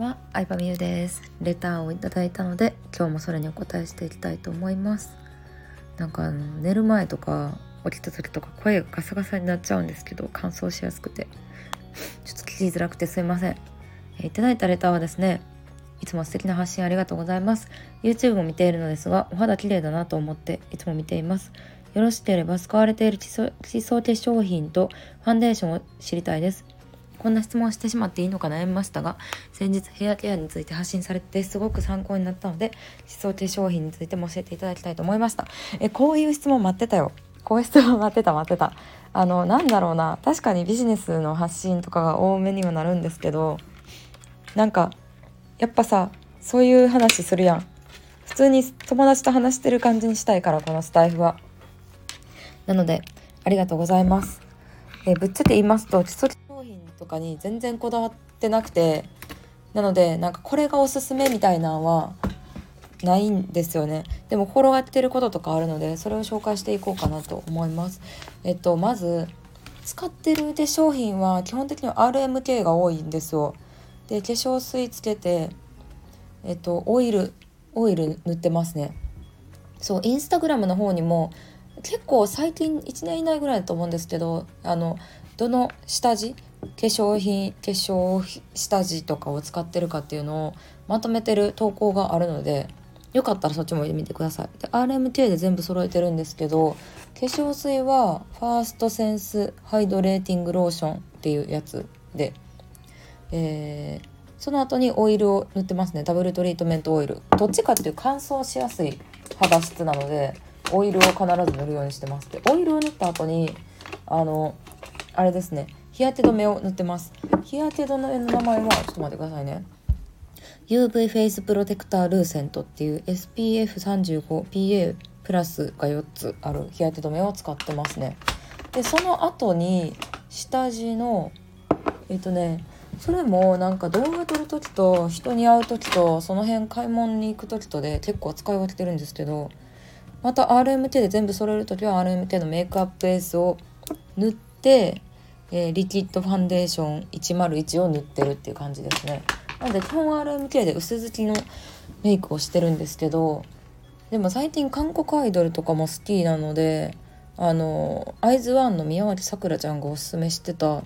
は、相葉美優です。レターをいただいたので、今日もそれにお答えしていきたいと思います。なんかあの寝る前とか起きた時とか声がガサガサになっちゃうんですけど、乾燥しやすくて、ちょっと聞きづらくてすいません。えいただいたレターはですね、いつも素敵な発信ありがとうございます。YouTube も見ているのですが、お肌綺麗だなと思っていつも見ています。よろしければ使われている基礎基礎化粧品とファンデーションを知りたいです。こんな質問してしまっていいのか悩みましたが先日ヘアケアについて発信されてすごく参考になったので基礎化粧品についても教えていただきたいと思いました。えこういう質問待ってたよ。こういう質問待ってた待ってた。あのなんだろうな。確かにビジネスの発信とかが多めにはなるんですけどなんかやっぱさそういう話するやん。普通に友達と話してる感じにしたいからこのスタイフは。なのでありがとうございます。えぶっちゃけ言いますと基礎商品とかに全然こだわってなくてなのでなんかこれがおすすめみたいなのはないんですよね。でも転がってることとかあるのでそれを紹介していこうかなと思います。えっとまず使ってるで商品は基本的には RMK が多いんですよ。で化粧水つけてえっとオイルオイル塗ってますね。そうインスタグラムの方にも結構最近1年以内ぐらいだと思うんですけどあのどの下地化粧品化粧下地とかを使ってるかっていうのをまとめてる投稿があるのでよかったらそっちも見てください。で RMK で全部揃えてるんですけど化粧水はファーストセンスハイドレーティングローションっていうやつでえーその後にオイルを塗ってますね。ダブルトリートメントオイル。どっちかっていう乾燥しやすい肌質なのでオイルを必ず塗るようにしてます。でオイルを塗った後にあのあれですね。日焼け止めを塗ってます。日焼け止めの名前はちょっと待ってくださいね。UV フェイスプロテクタールーセントっていう SPF35PA プラスが4つある日焼け止めを使ってますね。でその後に下地のえっとねそれもなんか動画撮る時と人に会う時とその辺買い物に行く時とで結構使い分けてるんですけどまた RMT で全部揃える時は RMT のメイクアップベースを塗って、えーリキッドファンデーション101を塗ってるっていう感じですね。なので基本 RMK で薄付きのメイクをしてるんですけどでも最近韓国アイドルとかも好きなのであのアイズワンの宮脇さくらちゃんがおすすめしてた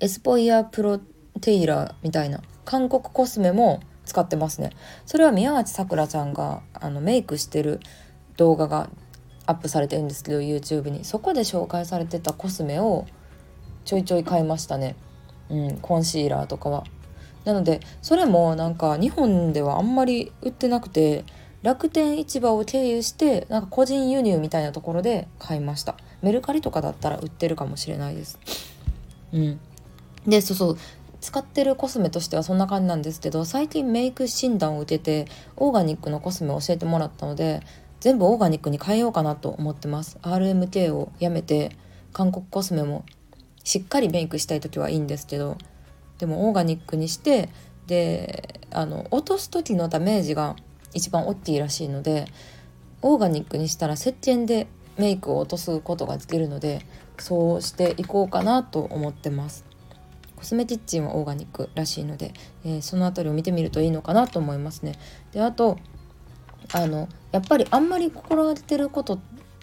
エスポイアプロテイラーみたいな韓国コスメも使ってますね。それは宮脇さくらちゃんがあのメイクしてる動画がアップされてるんですけど YouTube に。そこで紹介されてたコスメをちょいちょい買いましたね。うんコンシーラーとかは。なのでそれもなんか日本ではあんまり売ってなくて楽天市場を経由してなんか個人輸入みたいなところで買いました。メルカリとかだったら売ってるかもしれないです。うん。でそうそう。使ってるコスメとしてはそんな感じなんですけど最近メイク診断を受けてオーガニックのコスメを教えてもらったので全部オーガニックに変えようかなと思ってます。RMK をやめて韓国コスメもしっかりメイクしたい時はいいんですけどでもオーガニックにしてであの落とす時のダメージが一番大きいらしいのでオーガニックにしたら石鹸でメイクを落とすことができるのでそうしていこうかなと思ってます。コスメキッチンはオーガニックらしいので、えーそのあたりを見てみるといいのかなと思いますね。であとあのやっぱりあんまり心がけてること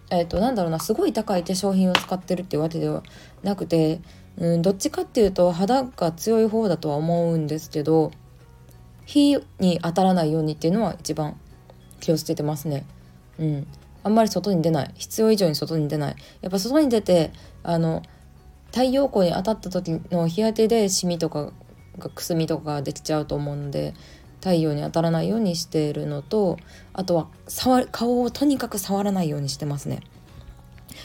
えっ、となんだろうなすごい高い化粧品を使ってるっていうわけではなくてうん、どっちかっていうと肌が強い方だとは思うんですけど火に当たらないようにっていうのは一番気をつけてますね。うん、あんまり外に出ない。必要以上に外に出ない。やっぱ外に出てあの太陽光に当たった時の日焼けでシミとかがくすみとかができちゃうと思うので太陽に当たらないようにしているのとあとは触顔をとにかく触らないようにしてますね。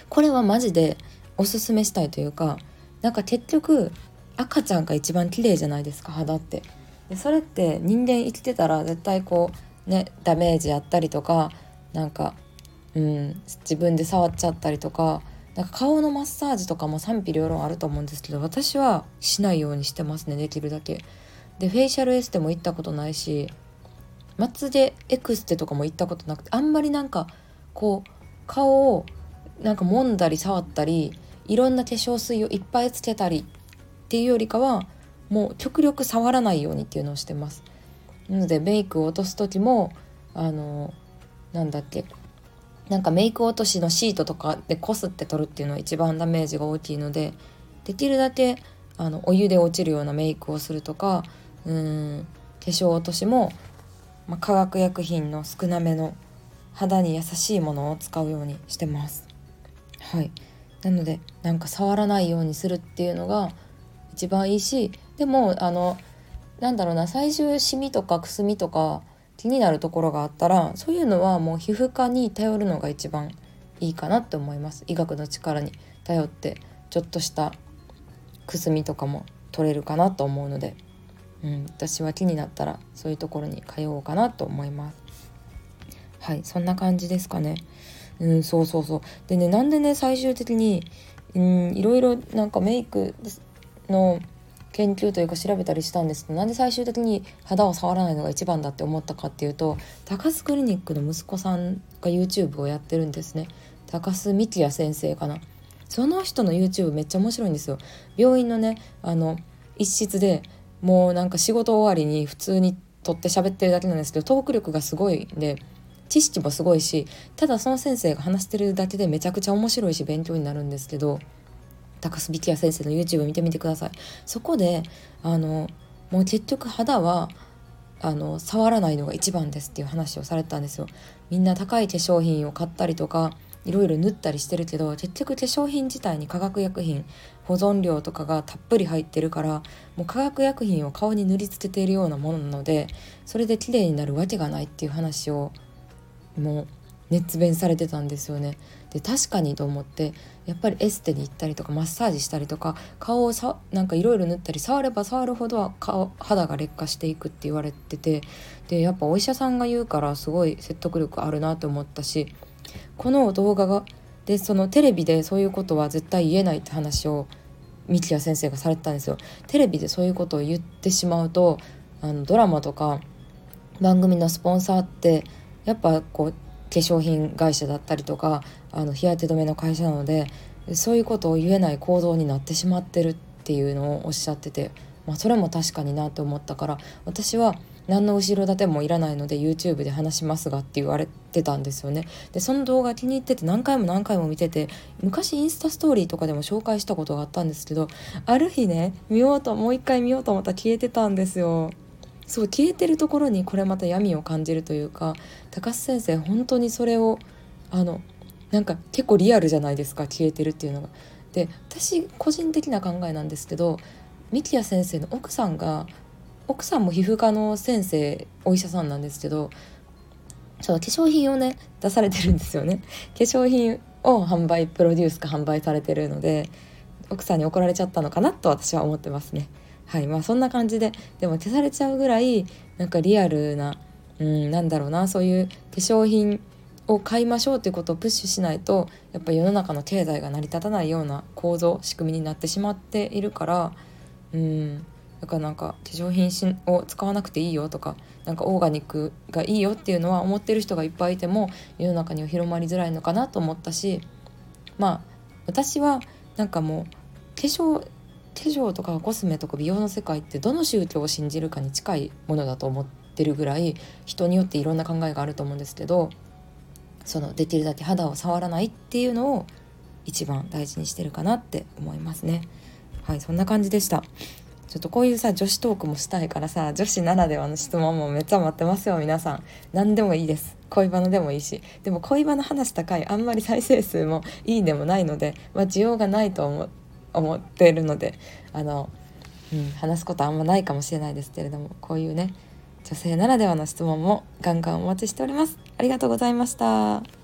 これはマジでおすすめしたいというかなんか結局赤ちゃんが一番綺麗じゃないですか肌ってでそれって人間生きてたら絶対こうねダメージあったりとかなんかうん自分で触っちゃったりとかなんか顔のマッサージとかも賛否両論あると思うんですけど私はしないようにしてますねできるだけでフェイシャルエステも行ったことないしまつげエクステとかも行ったことなくてあんまりなんかこう顔をなんか揉んだり触ったりいろんな化粧水をいっぱいつけたりっていうよりかはもう極力触らないようにっていうのをしてます。なのでメイクを落とす時もあのなんだっけなんかメイク落としのシートとかでこすって取るっていうのは一番ダメージが大きいのでできるだけあのお湯で落ちるようなメイクをするとかうん。化粧落としも、まあ、化学薬品の少なめの肌に優しいものを使うようにしてます。はい。なのでなんか触らないようにするっていうのが一番いいしでもあのなんだろうな最終シミとかくすみとか気になるところがあったらそういうのはもう皮膚科に頼るのが一番いいかなって思います。医学の力に頼ってちょっとしたくすみとかも取れるかなと思うので、うん、私は気になったらそういうところに通おうかなと思います。はいそんな感じですかね。うんそうそうそう。でねなんでね最終的にうんいろいろなんかメイクの研究というか調べたりしたんですけどなんで最終的に肌を触らないのが一番だって思ったかっていうと高須クリニックの息子さんが YouTube をやってるんですね。高須幹也先生かな。その人の YouTube めっちゃ面白いんですよ。病院のねあの一室でもうなんか仕事終わりに普通に撮って喋ってるだけなんですけどトーク力がすごいんで知識もすごいしただその先生が話してるだけでめちゃくちゃ面白いし勉強になるんですけど高須力也先生の YouTube 見てみてください。そこであのもう結局肌はあの触らないのが一番ですっていう話をされたんですよ。みんな高い化粧品を買ったりとかいろいろ塗ったりしてるけど結局化粧品自体に化学薬品保存料とかがたっぷり入ってるからもう化学薬品を顔に塗りつけているようなものなのでそれで綺麗になるわけがないっていう話をもう熱弁されてたんですよね。で確かにと思ってやっぱりエステに行ったりとかマッサージしたりとか顔をさなんかいろいろ塗ったり触れば触るほど顔肌が劣化していくって言われててでやっぱお医者さんが言うからすごい説得力あるなと思ったしこの動画がでそのテレビでそういうことは絶対言えないって話を三木谷先生がされてたんですよ。テレビでそういうことを言ってしまうとあのドラマとか番組のスポンサーってやっぱこう化粧品会社だったりとかあの日焼け止めの会社なのでそういうことを言えない行動になってしまってるっていうのをおっしゃってて、まあ、それも確かになって思ったから私は何の後ろ盾もいらないので YouTube で話しますがって言われてたんですよねでその動画気に入ってて何回も何回も見てて昔インスタストーリーとかでも紹介したことがあったんですけどある日ね見ようともう一回見ようと思ったら消えてたんですよそう消えてるところにこれまた闇を感じるというか高須先生本当にそれをあのなんか結構リアルじゃないですか消えてるっていうのが。で私個人的な考えなんですけど三木谷先生の奥さんが奥さんも皮膚科の先生お医者さんなんですけどその化粧品をね出されてるんですよね。化粧品を販売プロデュースか販売されてるので奥さんに怒られちゃったのかなと私は思ってますね。はいまあそんな感じででも消されちゃうぐらいなんかリアルなうんなんだろうなそういう化粧品を買いましょうということをプッシュしないとやっぱ世の中の経済が成り立たないような構造仕組みになってしまっているからうんだからなんか化粧品を使わなくていいよとかなんかオーガニックがいいよっていうのは思ってる人がいっぱいいても世の中には広まりづらいのかなと思ったしまあ私はなんかもう化粧化粧とかコスメとか美容の世界ってどの宗教を信じるかに近いものだと思ってるぐらい人によっていろんな考えがあると思うんですけどそのできるだけ肌を触らないっていうのを一番大事にしてるかなって思いますね。はいそんな感じでした。ちょっとこういうさ女子トークもしたいからさ女子ならではの質問もめっちゃ待ってますよ皆さん。何でもいいです。恋バナでもいいし。でも恋バナ話した回あんまり再生数もいいでもないので、まあ、需要がないと思思っているのであの、うん、話すことあんまないかもしれないですけれどもこういうね女性ならではの質問もガンガンお待ちしております。ありがとうございました。